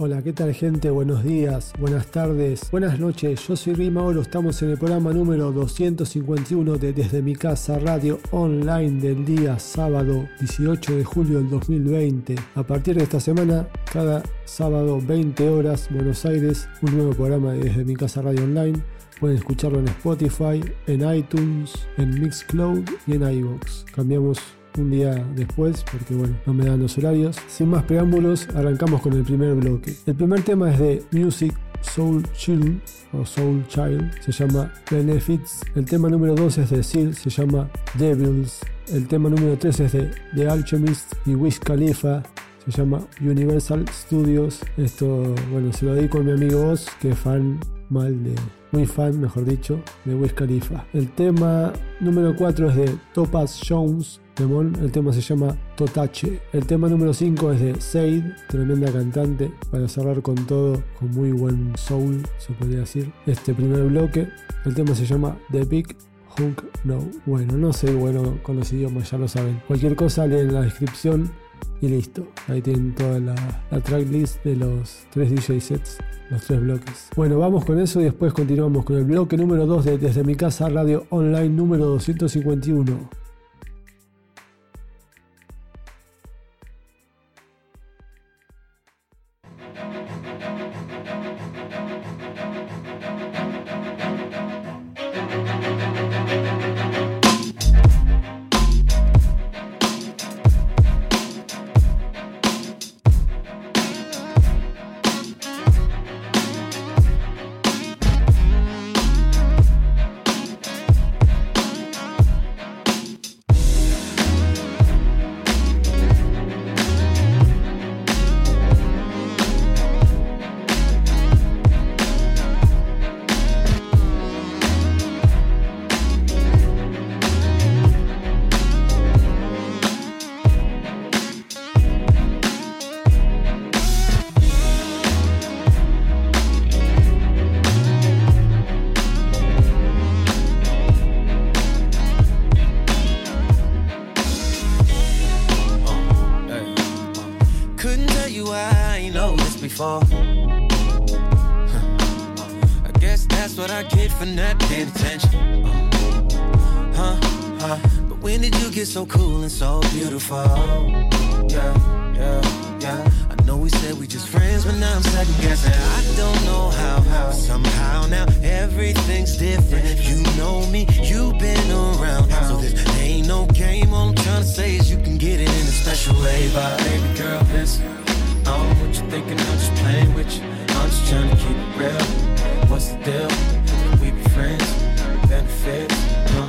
Hola, ¿qué tal gente? Buenos días, buenas tardes, buenas noches. Yo soy Rima Oro, estamos en el programa número 251 de Desde mi casa radio online del día sábado 18 de julio del 2020. A partir de esta semana, cada sábado 20 horas, Buenos Aires, un nuevo programa de Desde mi casa radio online. Pueden escucharlo en Spotify, en iTunes, en Mixcloud y en iVoox. Cambiamos un día después, porque bueno, no me dan los horarios. Sin más preámbulos, arrancamos con el primer bloque. El primer tema es de Music Soul Child o Soul Child, se llama Benefits. El tema número 2 es de Seal, se llama Devils. El tema número 3 es de The Alchemist y Wiz Khalifa, se llama Universal Studios. Esto, bueno, se lo dedico a mi amigo Oz, que fan mal de, muy fan, mejor dicho, de Wiz Khalifa. El tema número 4 es de Topaz Jones, el tema se llama Totache. El tema número 5 es de Said, tremenda cantante, para cerrar con todo, con muy buen soul, se podría decir. Este primer bloque, el tema se llama The Big Hunk No. Bueno, no sé, bueno, con los idiomas ya lo saben. Cualquier cosa leen en la descripción y listo. Ahí tienen toda la, la tracklist de los tres DJ sets, los tres bloques. Bueno, vamos con eso y después continuamos con el bloque número 2 de Desde mi casa radio online número 251. friends, but now I'm second guessing. I don't know how, how. Somehow now everything's different. You know me, you've been around. So this ain't no game. All I'm trying to say is you can get it in a special way. By baby girl, listen. I don't what you're thinking. I'm just playing with you. I'm just trying to keep it real. What's the deal? We be friends, benefits, huh?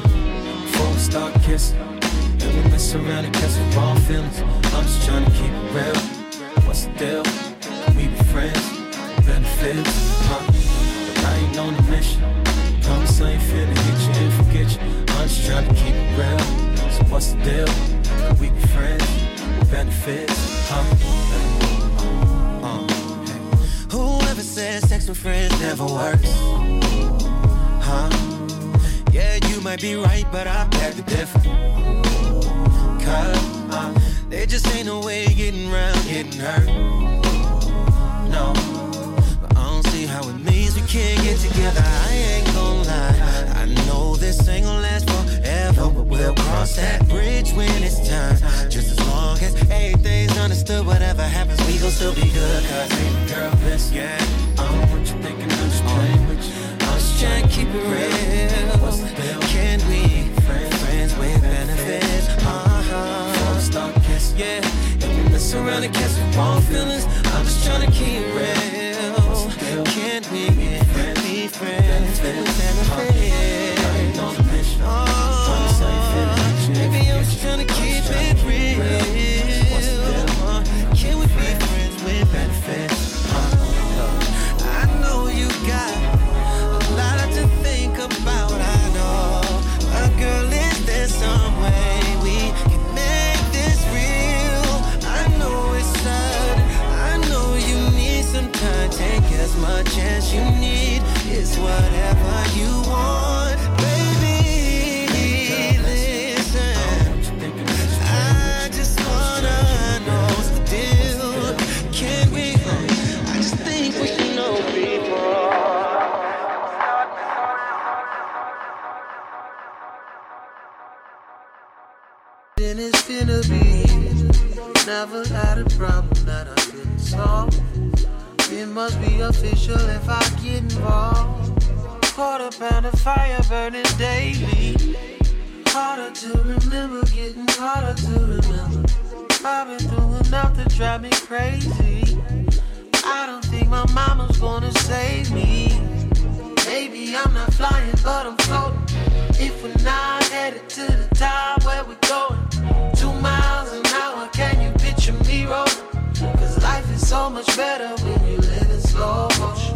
Before we start kissing, and we mess around and catch the wrong feelings. I'm just trying to keep it real. What's the deal? friends, benefits, huh? But I ain't on a mission. Promise I ain't finna hit you and forget you. I'm just trying to keep it real. So what's the deal? Could we be friends with benefits, huh? Uh, hey. Whoever says sex with friends never works, huh? Yeah, you might be right, but I beg to differ. Cause uh, there just ain't no way of getting around getting hurt know. But I don't see how it means we can't get together. I ain't gon' lie. I know this ain't gon' last forever, but we'll cross that bridge when it's time. Just as long as everything's understood, whatever happens, we gon' still be good. Cause ain't girl, this Yeah. I don't know what you thinking, I'm just playing with you. I'm just trying to keep it real. Can we? Friends, with benefits. Uh huh. stop kiss. Yeah. If we mess around and catch wrong feelings. I'm just trying to keep it. Had a problem that I couldn't solve. It must be official if I get involved. Quarter pound of fire burning daily. Harder to remember, getting harder to remember. I've been through enough to drive me crazy. I don't think my mama's gonna save me. Maybe I'm not flying, but I'm floating. If we're not headed to the top, where we going? Much better when you live in slow motion.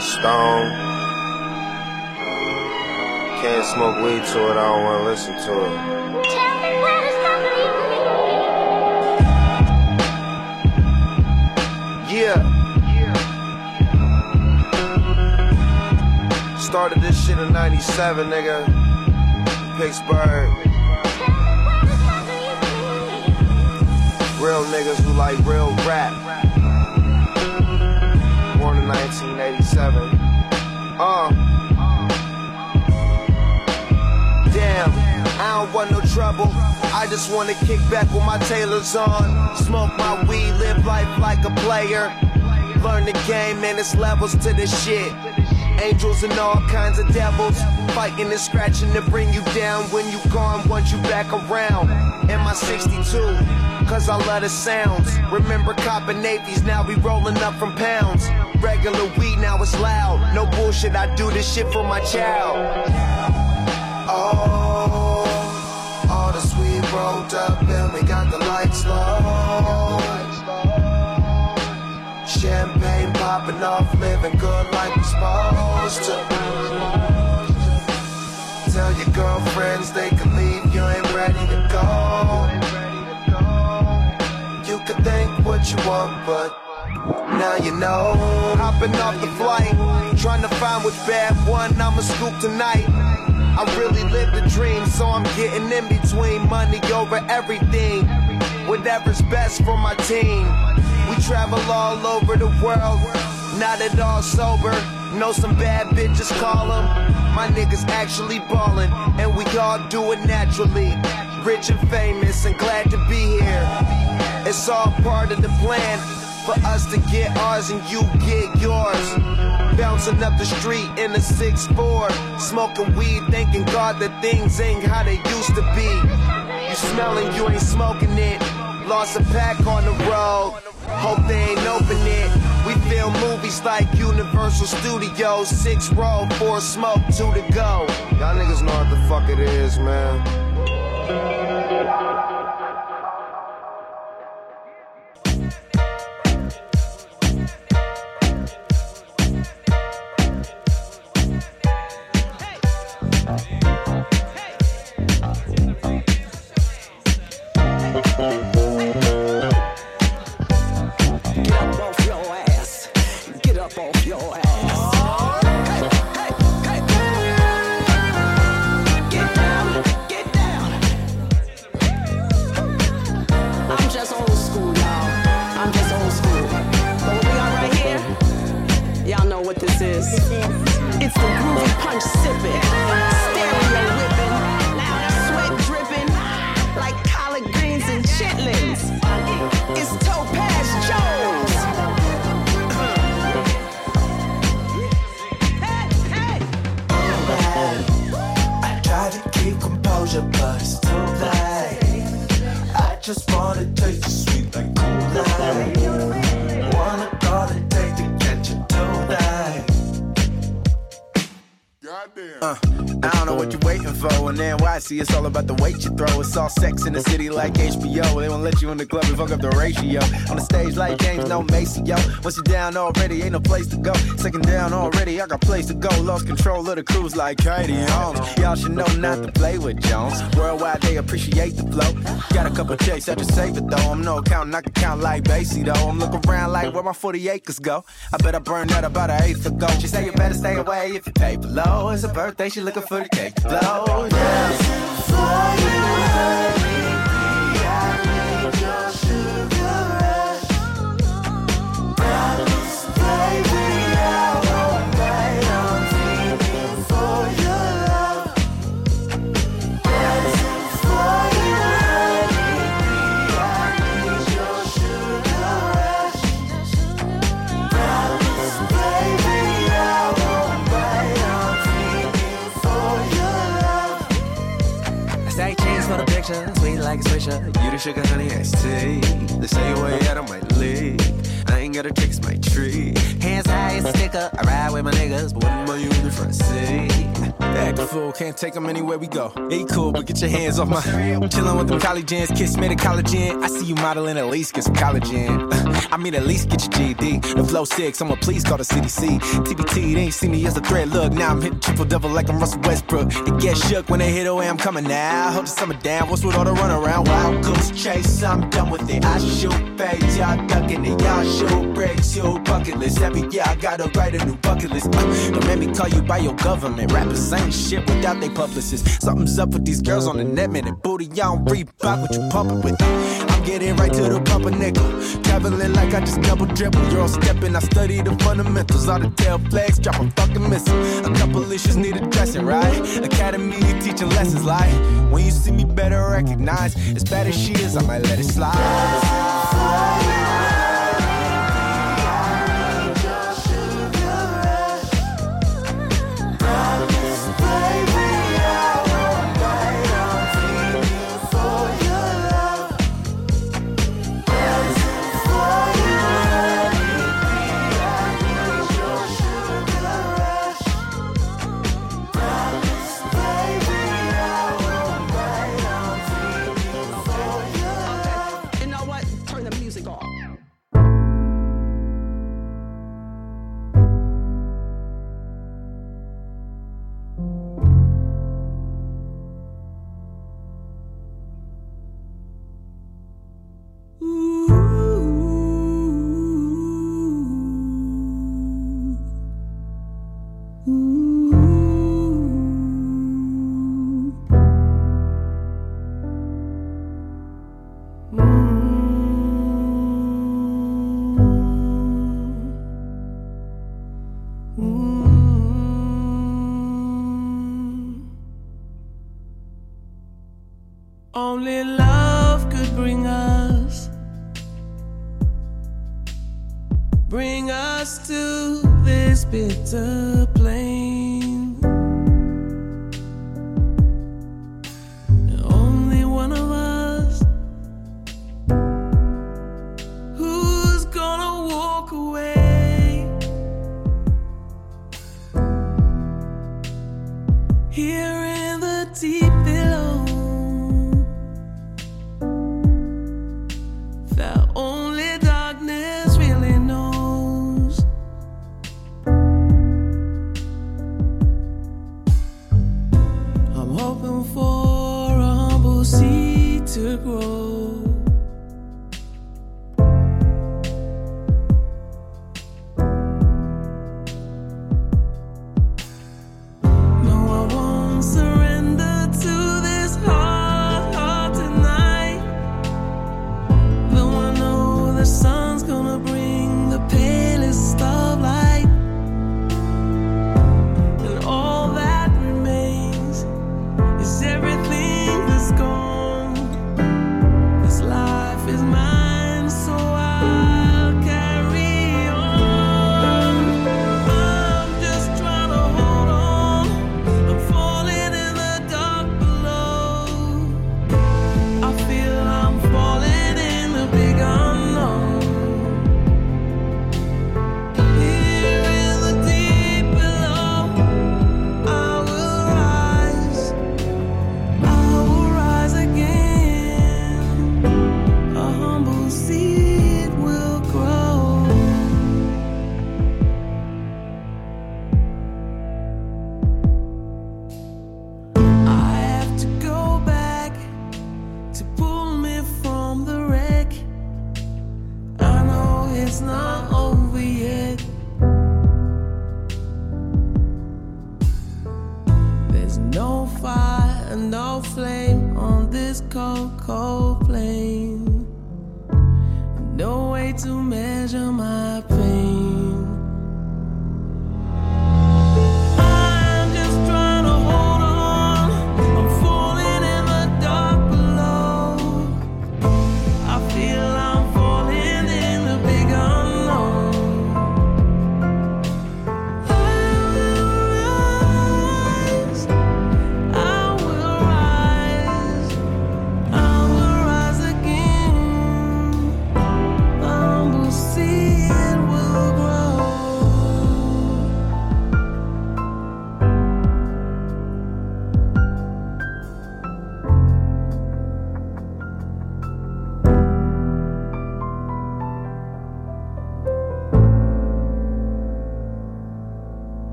Stone. Can't smoke weed to it, I don't wanna listen to it. Yeah. Started this shit in 97, nigga. Pittsburgh. Real niggas who like real rap. Born in 1987. Uh. Damn, I don't want no trouble. I just wanna kick back with my tailors on. Smoke my weed, live life like a player. Learn the game, and it's levels to this shit. Angels and all kinds of devils. Fighting and scratching to bring you down. When you gone, want you back around. In my 62, cause I love the sounds. Remember copping navies, now we rolling up from pounds. Regular weed, now it's loud. No bullshit, I do this shit for my child. Oh, all the sweet rolled up and we got the lights low. Champagne popping off, living good like we're supposed to. Tell your girlfriends they can leave, you ain't ready to go. You can think what you want, but now you know. Hopping off the flight, trying to find which bad one I'ma scoop tonight. I really live the dream, so I'm getting in between money over everything. Whatever's best for my team. We travel all over the world, not at all sober. Know some bad bitches call them. My niggas actually ballin', and we all do it naturally. Rich and famous, and glad to be here. It's all part of the plan for us to get ours and you get yours. Bouncing up the street in a 6-4, smoking weed, thanking God that things ain't how they used to be. You smelling, you ain't smoking it. Lost a pack on the road. Hope they ain't open it. We film movies like Universal Studios, six row, four smoke, two to go. Y'all niggas know what the fuck it is, man. Like HBO. They won't let you in the club and fuck up the ratio. On the stage like James, no Macy, yo. Once you're down already, ain't no place to go. Second down already, I got place to go. Lost control of the cruise like Katie Holmes. Y'all should know not to play with Jones. Worldwide, they appreciate the flow. Got a couple checks, I just save it though. I'm no accountant, I can count like Basie though. I'm looking around like where my 40 acres go. I bet I burned that about an eighth ago. She say you better stay away if you pay below. It's a birthday, she looking for the cake to blow. Yeah. Like a swisher. You the sugar, honey, iced tea. They say you're way out of my league. I ain't got a tricks my tree. Hands high as a sticker. I ride with my niggas, but when am I in the front seat? Act a fool, can't take them anywhere we go. Ain't cool, but get your hands off my. Chillin' with them college ends, kiss me the collagen. I see you modeling, at least get some collagen. I mean, at least get your GD. The flow six, I'ma please call the CDC. TBT, they ain't see me as a threat. Look, now I'm hitting triple double like I'm Russell Westbrook. It gets shook when they hit away, I'm coming now. Hold the summer down, what's with all the run around? Wild goose chase, I'm done with it. I shoot fades, y'all ducking it. Y'all shoot breaks, you bucket list. Every year I gotta write a new bucket list. Uh, don't make me call you by your government. Rappers ain't shit without they publicists. Something's up with these girls on the net, man. And booty, y'all don't Reebok what you pumping with. I'm getting right to the pumper nickel. Traveling like I just double dribble. You're all stepping, I study the fundamentals. All the tail flags, drop a fucking missile. A couple issues need addressing, right? Academy teaching lessons like when you see me better recognize. As bad as she is, I might let it slide. Only love could bring us, bring us to this bitter plain.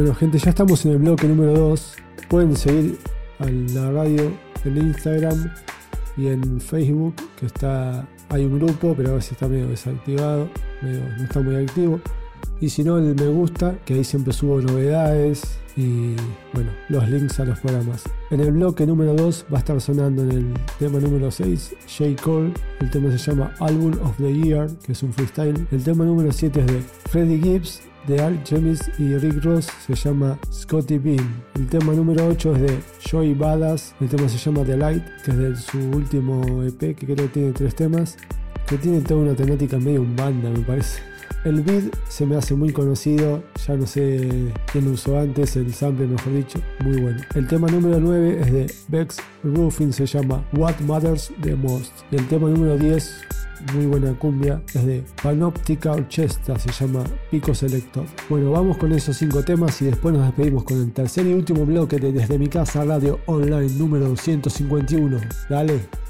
Bueno, gente, ya estamos en el bloque número 2. Pueden seguir a la radio en Instagram y en Facebook, que está hay un grupo, pero a veces está medio desactivado, medio- no está muy activo. Y si no, el me gusta, que ahí siempre subo novedades y bueno, los links a los programas. En el bloque número 2 va a estar sonando en el tema número 6, J. Cole. El tema se llama Album of the Year, que es un freestyle. El tema número 7 es de Freddie Gibbs, de Alchemist y Rick Ross, se llama Scotty Bean. El tema número 8 es de Joey Badass. El tema se llama The Light, que es de su último EP, que creo que tiene tres temas. Que tiene toda una temática medio banda, me parece. El beat se me hace muy conocido, ya no sé quién lo usó antes, el sample mejor dicho, muy bueno. El tema número 9 es de Bex Ruffin, se llama What Matters the Most. Y el tema número 10, muy buena cumbia, es de Panoptica Orchestra, se llama Pico Selector. Bueno, vamos con esos cinco temas y después nos despedimos con el tercer y último bloque de Desde mi casa radio online número 151. Dale.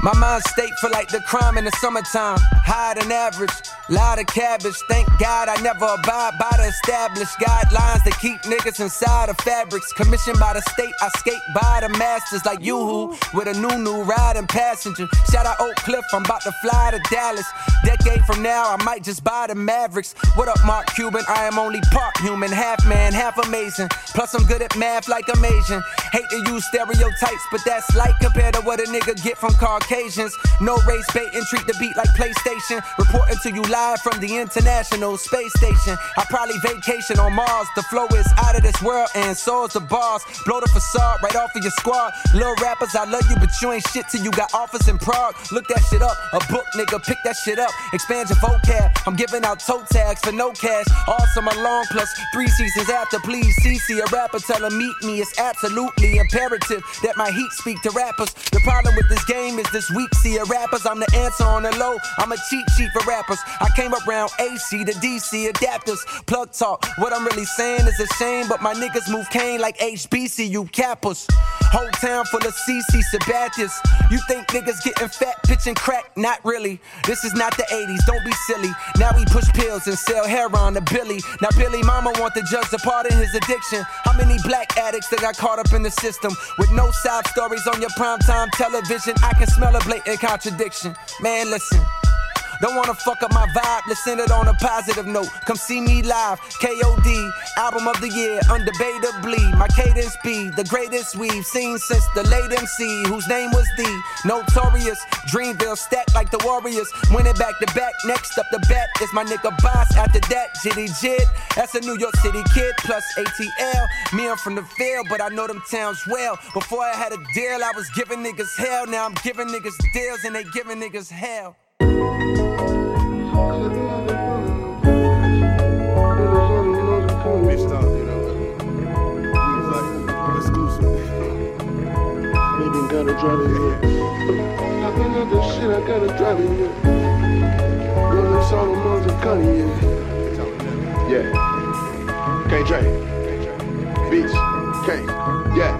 My mind state for like the crime in the summertime. Higher than average, lot of cabbage. Thank God I never abide by the established guidelines that keep niggas inside of fabrics. Commissioned by the state, I skate by the masters like yoo-hoo with a new new riding passenger. Shout out Oak Cliff, I'm about to fly to Dallas. Decade from now, I might just buy the Mavericks. What up, Mark Cuban? I am only part human, half man, half amazing. Plus, I'm good at math like I'm Asian. Hate to use stereotypes, but that's light compared to what a nigga get from Caucasians. No race baiting, treat the beat like PlayStation. Reporting to you live from the International Space Station. I probably vacation on Mars. The flow is out of this world, and so is the bars. Blow the facade right off of your squad. Little rappers, I love you, but you ain't shit till you got offers in Prague. Look that shit up. A book, nigga, pick that shit up. Expand your vocab. I'm giving out toe tags for no cash. All summer long plus three seasons after. Please, CC, a rapper, tell him meet me. It's absolutely imperative that my heat speak to rappers. The problem with this game is this weak see rappers. I'm the answer on the low. I'm a cheat sheet for rappers. I came around AC to DC adapters. Plug talk. What I'm really saying is a shame, but my niggas move cane like HBCU cappers. Whole town full of CC Sabathias. You think niggas getting fat, pitching crack? Not really. This is not the 80s, don't be silly. Now we push pills and sell heroin to Billy. Now Billy Mama want the judge to pardon his addiction. How many black addicts that got caught up in the system? With no side stories on your primetime television, I can smell a blatant contradiction. Man, listen. Don't wanna fuck up my vibe, let's send it on a positive note. Come see me live, KOD, album of the year, undebatably. My cadence be the greatest we've seen since the late MC, whose name was the Notorious. Dreamville stacked like the Warriors, winning back to back. Next up the bat is my nigga Bas. After that, Jitty Jit, that's a New York City kid plus ATL. Me, I'm from the field, but I know them towns well. Before I had a deal, I was giving niggas hell. Now I'm giving niggas deals and they giving niggas hell. Bitched up, you know. He was like, exclusive. Nigga gotta drive it here. Nothing this shit, I gotta drive it here. Is. Yeah. K Dre. Beats. K. Yeah.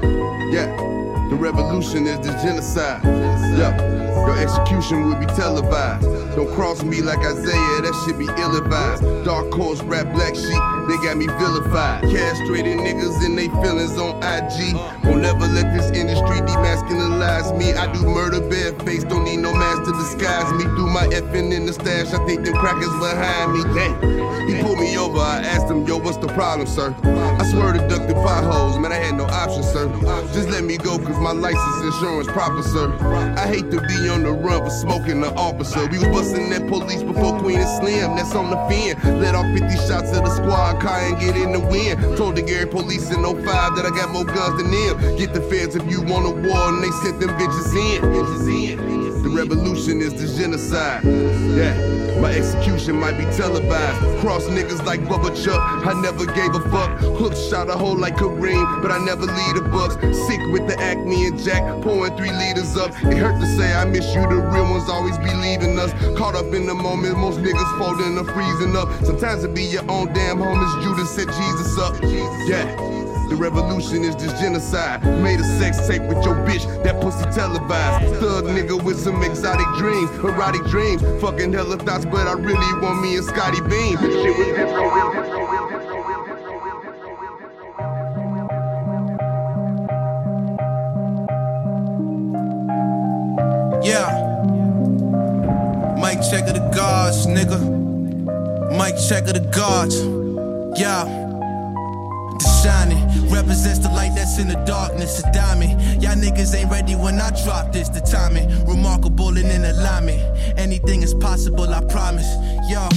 Yeah. The revolution is the genocide. Yeah. Your execution will be televised. Don't cross me like Isaiah, that shit be ill advised. Dark horse, rap black sheep, they got me vilified. Castrated niggas and they feelings on IG. Won't never let this industry demasculinize me. I do murder barefaced, don't need no mask to disguise me. Through my effing in the stash, I think them crackers behind me. Dang. He pulled me over, I asked him, yo, what's the problem, sir? Swear to duck the potholes, man, I had no option, sir. Just let me go, cause my license insurance proper, sir. I hate to be on the run for smoking the officer. We was busting that police before Queen and Slim, that's on the fin. Let off 50 shots of the squad car and get in the wind. Told the Gary police in 05 that I got more guns than them. Get the feds if you want a war, and they sent them bitches in. Bitches in. The revolution is the genocide. Yeah, my execution might be televised. Cross niggas like Bubba Chuck, I never gave a fuck. Hook shot a hole like Kareem, but I never lead the bucks. Sick with the acne and Jack, pouring three liters up. It hurt to say I miss you, the real ones always be leaving us. Caught up in the moment, most niggas folding or freezing up. Sometimes it be your own damn homies, Judas set Jesus up. Yeah. The revolution is just genocide. Made a sex tape with your bitch, that pussy televised. Thug nigga with some exotic dreams, erotic dreams. Fucking hella thoughts, but I really want me and Scottie Beam. Shit was. Yeah. Mic check of the guards, nigga. Mic check of the guards. Yeah. The shining represents the light that's in the darkness. A diamond. Y'all niggas ain't ready when I drop this. The timing remarkable and in alignment. Anything is possible, I promise. Yo,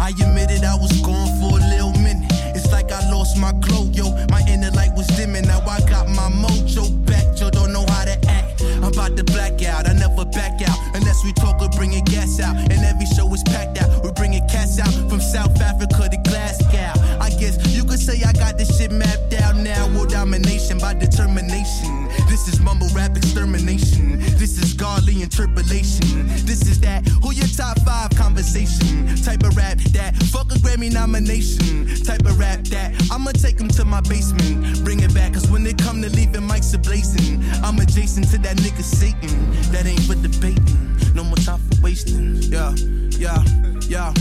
I admitted I was gone for a little minute. It's like I lost my glow, yo. My inner light was dimming. Now I got my mojo back. Yo, don't know how to act. I'm about to black out. I never back out unless we talk or bringing gas out. And every show is packed out. We're bringing cats out from South Africa to Glasgow. You could say I got this shit mapped out now. World domination by determination. This is mumble rap extermination. This is godly interpolation. This is that who your top five conversation. Type of rap that fuck a Grammy nomination. Type of rap that I'ma take him to my basement. Bring it back, cause when they come to leaving mics a blazing, I'm adjacent to that nigga Satan. That ain't for debating. No more time for wasting. Yeah, yeah, yeah.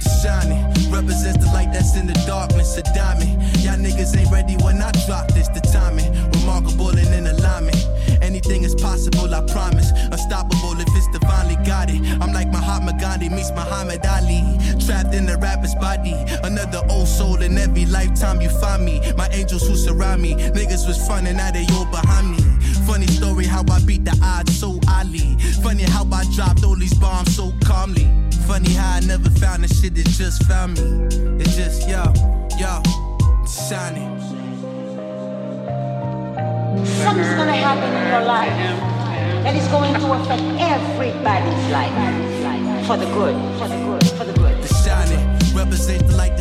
Shining represents the light that's in the darkness. A diamond. Y'all niggas ain't ready when I drop this. The timing remarkable and in alignment. Anything is possible, I promise. Unstoppable if it's divinely guided. I'm like Mahatma Gandhi meets Muhammad Ali. Trapped in the rapper's body. Another old soul in every lifetime you find me. My angels who surround me. Niggas was fun and now they all behind me. Funny story how I beat the odds so highly. Funny how I dropped all these bombs so calmly. Funny how I never found the shit that just found me. It's just, yo, yo, shining. Something's gonna happen in your life that is going to affect everybody's life for the good, for the good, for the good. The shining represents the light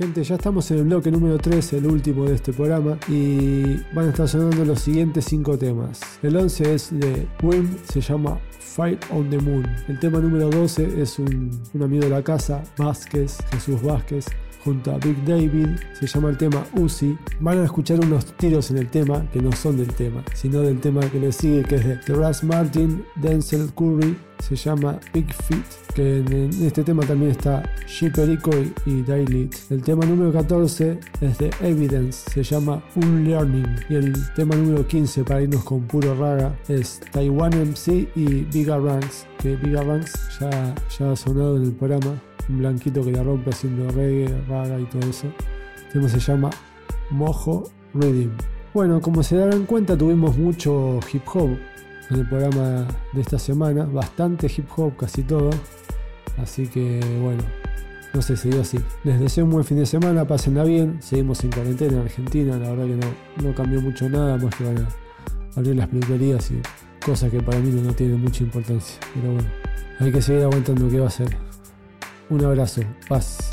gente, ya estamos en el bloque número 3, el último de este programa, y van a estar sonando los siguientes 5 temas. El 11 es de Wim, se llama Fight on the Moon. El tema número 12 es un, un amigo de la casa, Vázquez, Jesús Vázquez, junto a Big David, se llama el tema Uzi. Van a escuchar unos tiros en el tema que no son del tema, sino del tema que le sigue, que es de Terrace Martin, Denzel Curry se llama Big Feet, que en, este tema también está G Perico y, Daylit. El tema número 14 es de Evidence, se llama Unlearning. Y el tema número 15 para irnos con puro raga es Taiwan MC y Bigga Ranks, que Bigga Ranks ya, ya ha sonado en el programa. Un blanquito que la rompe haciendo reggae, raga y todo eso. El tema se llama Mojo Rhythm. Bueno, como se darán cuenta, tuvimos mucho hip hop en el programa de esta semana, bastante hip hop, casi todo. Así que bueno, no sé, se dio así. Les deseo un buen fin de semana, pásenla bien. Seguimos en cuarentena en Argentina, la verdad que no, no cambió mucho nada, más que van a abrir las peluquerías y cosas que para mí no, no tienen mucha importancia. Pero bueno, hay que seguir aguantando qué va a ser. Un abrazo, paz.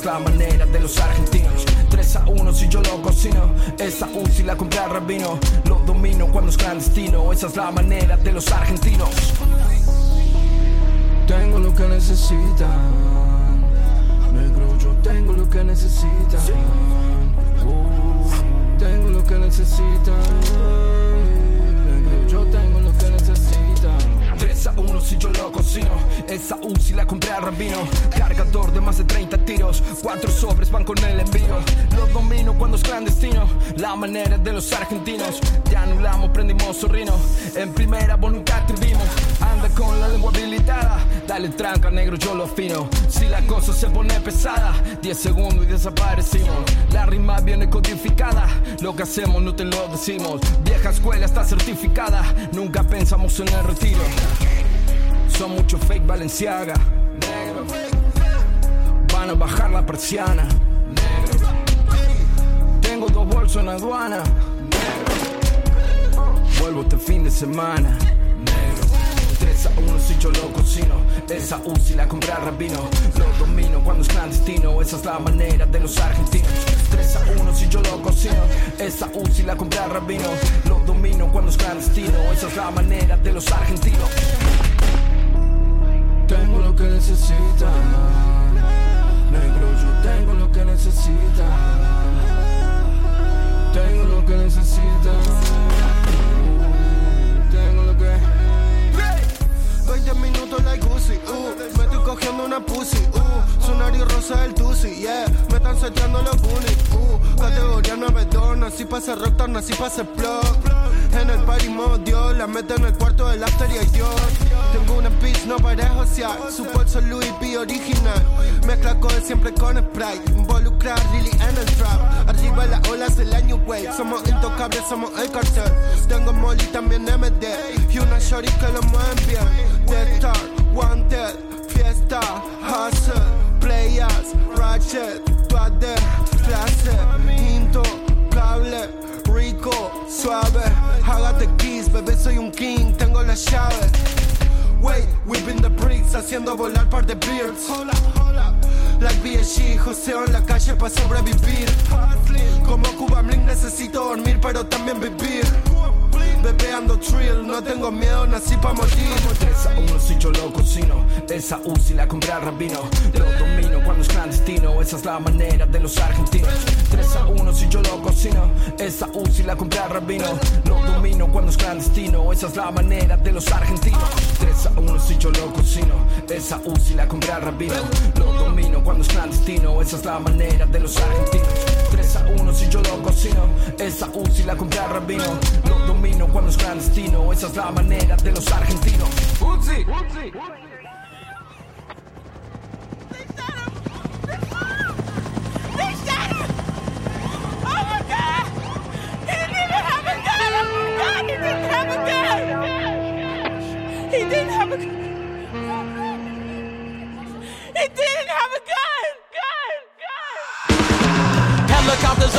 Es la manera de los argentinos. 3 a 1 si yo lo cocino. Esa Uzi la compré al rabino. Lo domino cuando es clandestino. Esa es la manera de los argentinos. Tengo lo que necesitan. Negro, yo tengo lo que necesitan. Uh, Tengo lo que necesitan 3 a 1 si yo lo cocino. Esa Uzi la compré al rabino. Cargador de más de 30 tiros. Cuatro sobres van con el envío. Lo domino cuando es clandestino. La manera de los argentinos. Ya anulamos, prendimos zorrino En primera voluntad vivimos Anda con la lengua habilitada. Dale tranca negro yo lo fino Si la cosa se pone pesada 10 segundos y desaparecimos. La rima viene codificada. Lo que hacemos no te lo decimos. Vieja escuela está certificada. Nunca pensamos en el retiro Son mucho fake Valenciaga. Van a bajar la persiana. Tengo dos bolsos en aduana. Vuelvo este fin de semana. Negro 3 a 1 si yo lo cocino. Esa Uzi la compré al rabino. Lo domino cuando es clandestino. Esa es la manera de los argentinos. 3 a 1 si yo lo cocino. Esa Uzi la compré al rabino. Lo domino cuando es clandestino. Esa es la manera de los argentinos tengo lo que necesita. Negro, yo tengo lo que necesita. Tengo lo que necesita. Tengo lo que. 20 minutos like Uzi, uh, me estoy cogiendo una pussy, uh, su nariz rosa del tusi, yeah, me están seteando los bunnies, uh, categoría 9 donas, así pa' ser rock, así pa' ser plug en el party modo Dios, la meta en el cuarto del after y yo. Tengo una bitch, no para josear. Su bolso Louis V original. Mezcla de siempre con Sprite. Involucrar Lily en el trap. Arriba las olas del año wave. Somos intocables, somos el cartel. Tengo Molly también MD. Y una shorty que lo mueven bien. The Star, Wanted, Fiesta, Hustle, Players, Ratchet, Intocable, Rico, Suave. Hágate kiss, bebé, soy un king, tengo la llave. Wait, whipping the bricks, haciendo volar par de beards. Hola, hola. Like BSG, joseo en la calle para sobrevivir. Como Cuba Blink necesito dormir, pero también vivir. Bebeando trill, no tengo miedo, nací pa' morir. 3 a 1 si yo lo cocino Esa UCI la compré al rabino. Lo domino cuando es clandestino. Esa es la manera de los argentinos. 3 a 1 si yo lo cocino. Esa UCI la compré al rabino. Lo domino cuando es clandestino. Esa es la manera de los argentinos. 3 a 1 si yo lo cocino. Esa UCI la compré al rabino. Lo domino cuando es clandestino. Esa es la manera de los argentinos 3 a 1 si yo lo cocino Esa UCI la compré al rabino Lo domino cuando es clandestino Esa es la manera de los argentinos Uzi! Oh god! He didn't have a gun! He didn't have a gun!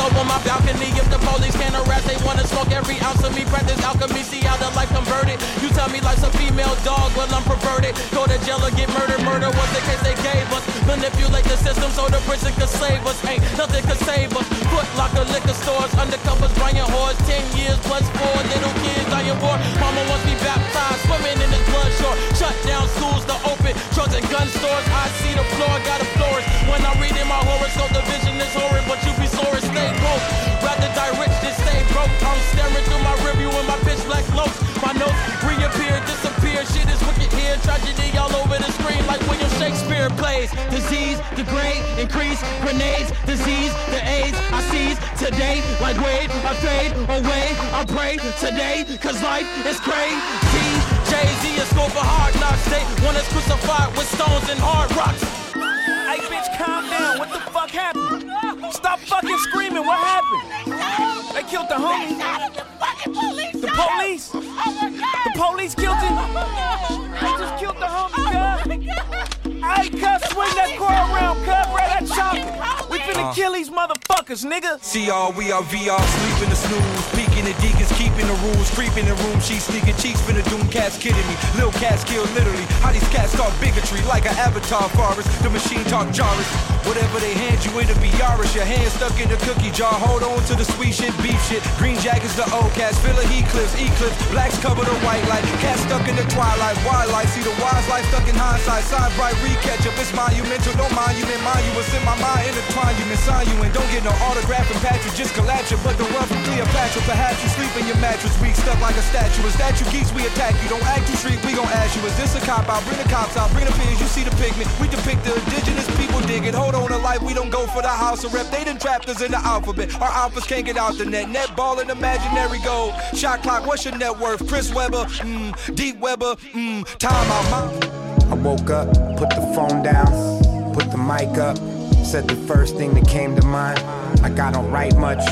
Over my balcony. If the police can't harass, they wanna smoke every ounce of me. Practice alchemy, see how the life converted. You tell me life's a female dog, well I'm perverted. Go to jail or get murdered. Murder was the case they gave us. Manipulate the system so the prison could save us. Ain't nothing could save us. Foot locker, liquor stores, undercovers, buying whores. Ten years plus four little kids dying war. Mama wants me baptized, swimming in his blood shore. Shut down schools to open drugs and gun stores. I see the floor, got a florist. When I read in my horoscope, the vision is horrid, but you be and stay broke. Rather die rich than stay broke. I'm staring through my review with my pitch black notes. My notes reappear, disappear. Shit is wicked here. Tragedy all over the screen like William Shakespeare plays. Disease, degrade, increase, grenades, disease, the AIDS I seize today. Like Wade, I fade away. I pray today, cause life is crazy. Jay-Z is score for hard knocks. They want us crucified with stones and hard rocks. Hey, bitch, calm down. What the fuck happened? Stop fucking screaming. What happened? They killed the homie. The police? The police killed him? They just killed the homie, cuz. Hey, cuz, swing that car around, cuz. Uh. kill these motherfuckers, nigga. See all we are VR, sleeping the snooze. Peeking the deacons, keeping the rules. Creeping the room, she's sneaking cheeks, finna doom cats kidding me. Lil cats kill literally. How these cats talk bigotry like an avatar forest. The machine talk Jarvis. Whatever they hand you, it'll be Yaris. Your hand stuck in the cookie jar. Hold on to the sweet shit, beef shit. Green jackets, the old cats. Filler eclipse, eclipse. Blacks cover the white light. Cats stuck in the twilight. Wildlife, see the wise life stuck in hindsight. Sign bright, recatch up. It's monumental, no monument. Mind you, it's in my mind. Intertwine you, sign you, and don't get no autograph from Patrick. Just collapse you, but the one from Cleopatra. Perhaps you sleep in your mattress, weak, stuck like a statue. That you geeks? We attack you. Don't act too street, we gon' ask you. Is this a cop out? Bring the cops out, bring the pigs. You see the pigment. We depict the indigenous people dig it. Hold on to life, we don't go for the house of rep. They done trapped us in the alphabet. Our alphas can't get out the net. Net ball and imaginary goal. Shot clock, what's your net worth? Chris Webber, mmm, Deep Webber, mmm, time out, mom. I woke up, put the phone down, put the mic up, said the first thing that came to mind. Like I don't write much,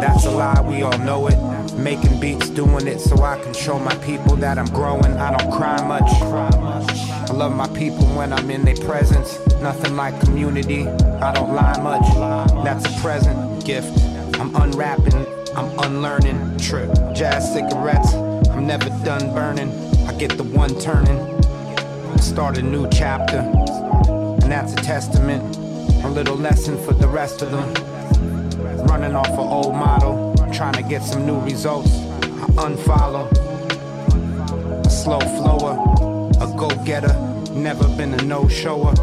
that's a lie, we all know it. Making beats, doing it so I can show my people that I'm growing. I don't cry much. I love my people when I'm in their presence. Nothing like community, I don't lie much. That's a present gift. I'm unwrapping, I'm unlearning. Trip, jazz cigarettes, I'm never done burning. I get the one turning start a new chapter. And that's a testament, a little lesson for the rest of them. Running off an old model, trying to get some new results. I unfollow. A slow flower, a go getter, never been a no shower.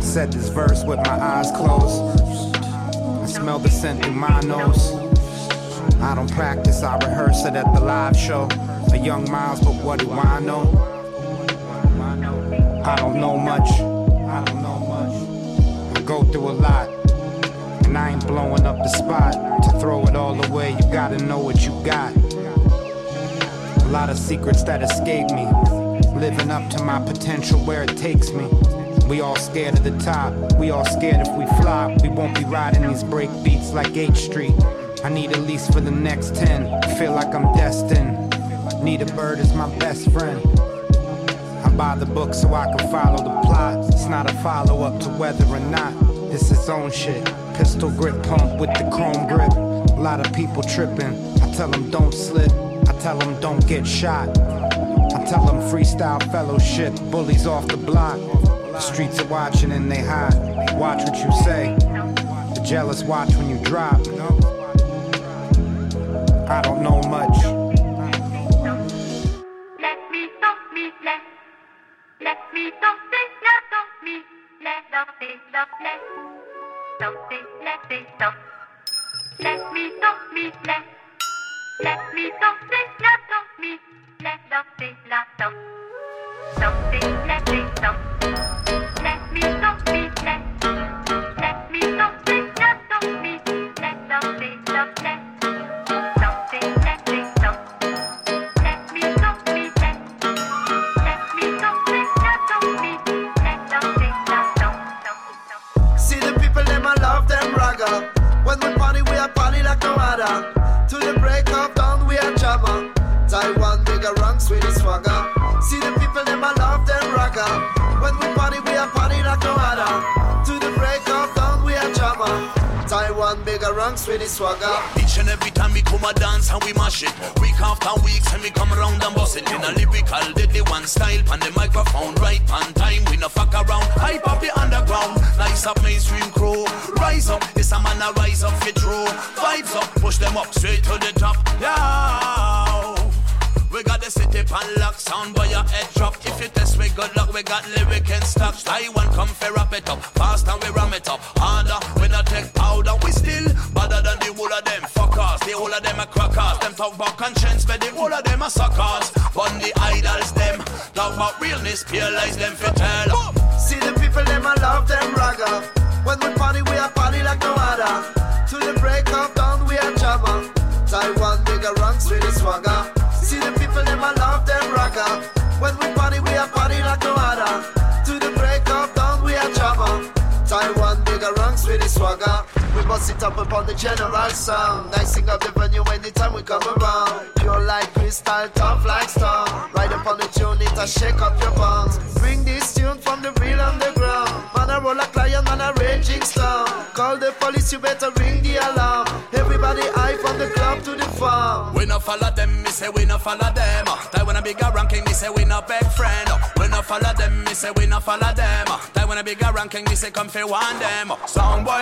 Said this verse with my eyes closed. I smell the scent through my nose. I don't practice, I rehearse it at the live show. A young Miles, but what do I know? I don't know much. Through a lot. And I ain't blowing up the spot. To throw it all away, you gotta know what you got. A lot of secrets that escape me. Living up to my potential where it takes me. We all scared of the top. We all scared if we flop. We won't be riding these break beats like H Street. I need at least for the next 10. Feel like I'm destined. Need a bird as my best friend. I buy the book so I can follow the plot. It's not a follow up to whether or not this is own shit. Pistol grip pump with the chrome grip. A lot of people tripping. I tell them don't slip. I tell them don't get shot. I tell them freestyle fellowship. Bullies off the block. The streets are watching and they hide. Watch what you say. The jealous watch when you drop. I don't know much. Taiwan, Biga Ranx with the swagger. Each and every time we come a dance and we mash it. Week after week and we come around and bust it. In a lyrical deadly one style Pan the microphone right on time. We no fuck around Hype up the underground. Nice up mainstream crew. Rise up, this a man a rise up for true. Vibes up, push them up straight to the top. Yeah we got the city pan lock, sound by your head drop. If you test we good luck, we got lyric in stock. Taiwan come fair wrap it up, fast and we ram it up. Harder, we not take powder, we still better than the whole of them fuckers. The whole of them are crackers. Them talk about conscience, but the whole of them are suckers. But the idols them talk about realness, realize them for tell. See the people, them I love them ragga. When we party, we are party like no other. To the break of dawn, we are jammer. Taiwan, Biga Ranx with the swagger. Them I love them ragga. When we party, we are party like no other. To the break of dawn, we are jammer. Taiwan, Biga Ranx with the swagger. We bust it up upon the general sound. Nicing up the venue anytime we come around. Pure like crystal, tough like stone. Ride upon the tune, it a shake up your bones. Bring this tune from the real underground. Man, I roll like lion, man, a raging storm. Call the police, you better ring the alarm. Everybody high from the club to the farm. We no follow them, me say we no follow them. Ah. They wanna bigger ranking, me say we no beg friend. Ah. We no follow them, me say we no follow them. Ah. They wanna bigger ranking, me say come fi one them. Sound boy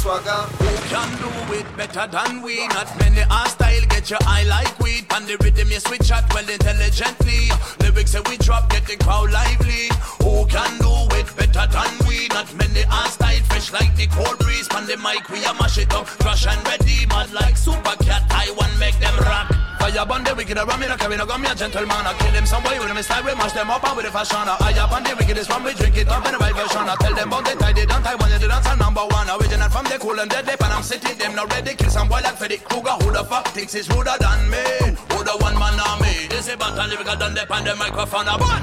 swagger. Who can do it better than we? Not many are style, your eye like weed. And the rhythm you switch at well intelligently. Lyrics that we drop, get the crowd lively. Who can do it better than we? Not many are style, fresh like the cold breeze. On the mic, we a mash it up, crush and ready. Mad like super cat, Taiwan make them rock. Fire on the wicked, around me, no carry no gun, me a gentleman. I kill them some way with them style, we mash them up and with the fashion. I up on the wickedest one, we drink it up in the right version. I tell them about the tie, they don't Taiwan, they dance are number one. Original from the cool and deadly, and I'm sitting them not ready. Kill some boy like Freddy Krueger, who the fuck thinks he's than me? The one man army? This is battle lyrical done the pan the microphone a bun.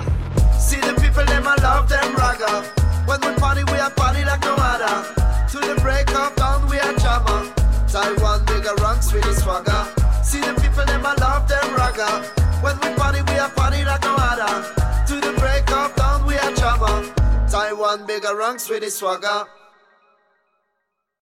See the people, them I love them ragga. When we party, we are party like no other. To the break of dawn, we are jammer. Taiwan, Biga Ranx with the swagger. See the people, them I love them ragga. When we party, we are party like no other. To the break of dawn, we are jammer. Taiwan, Biga Ranx with the swagger.